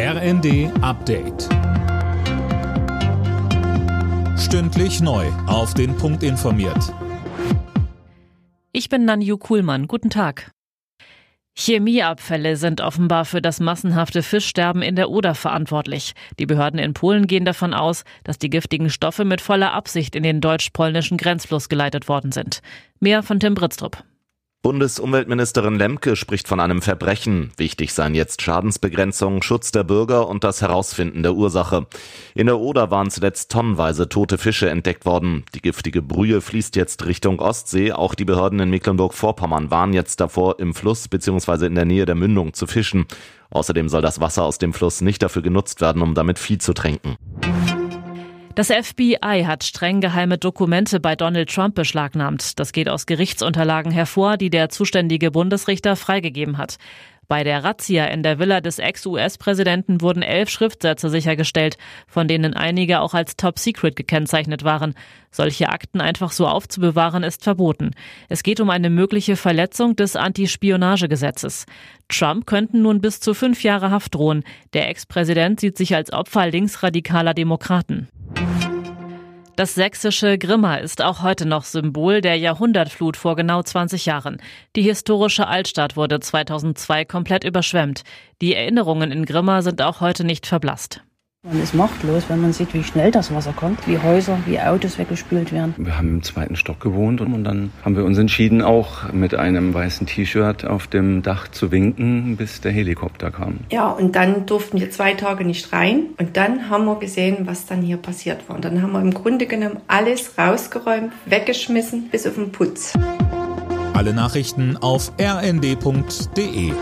RND Update. Stündlich neu. Auf den Punkt informiert. Ich bin Nanju Kuhlmann. Guten Tag. Chemieabfälle sind offenbar für das massenhafte Fischsterben in der Oder verantwortlich. Die Behörden in Polen gehen davon aus, dass die giftigen Stoffe mit voller Absicht in den deutsch-polnischen Grenzfluss geleitet worden sind. Mehr von Tim Britztrup. Bundesumweltministerin Lemke spricht von einem Verbrechen. Wichtig seien jetzt Schadensbegrenzung, Schutz der Bürger und das Herausfinden der Ursache. In der Oder waren zuletzt tonnenweise tote Fische entdeckt worden. Die giftige Brühe fließt jetzt Richtung Ostsee. Auch die Behörden in Mecklenburg-Vorpommern waren jetzt davor, im Fluss bzw. in der Nähe der Mündung zu fischen. Außerdem soll das Wasser aus dem Fluss nicht dafür genutzt werden, um damit Vieh zu tränken. Das FBI hat streng geheime Dokumente bei Donald Trump beschlagnahmt. Das geht aus Gerichtsunterlagen hervor, die der zuständige Bundesrichter freigegeben hat. Bei der Razzia in der Villa des Ex-US-Präsidenten wurden elf Schriftsätze sichergestellt, von denen einige auch als Top Secret gekennzeichnet waren. Solche Akten einfach so aufzubewahren ist verboten. Es geht um eine mögliche Verletzung des Anti-Spionagegesetzes. Trump könnten nun bis zu fünf Jahre Haft drohen. Der Ex-Präsident sieht sich als Opfer linksradikaler Demokraten. Das sächsische Grimma ist auch heute noch Symbol der Jahrhundertflut vor genau 20 Jahren. Die historische Altstadt wurde 2002 komplett überschwemmt. Die Erinnerungen in Grimma sind auch heute nicht verblasst. Man ist machtlos, wenn man sieht, wie schnell das Wasser kommt, wie Häuser, wie Autos weggespült werden. Wir haben im zweiten Stock gewohnt und dann haben wir uns entschieden, auch mit einem weißen T-Shirt auf dem Dach zu winken, bis der Helikopter kam. Ja, und dann durften wir zwei Tage nicht rein und dann haben wir gesehen, was dann hier passiert war. Und dann haben wir im Grunde genommen alles rausgeräumt, weggeschmissen, bis auf den Putz. Alle Nachrichten auf rnd.de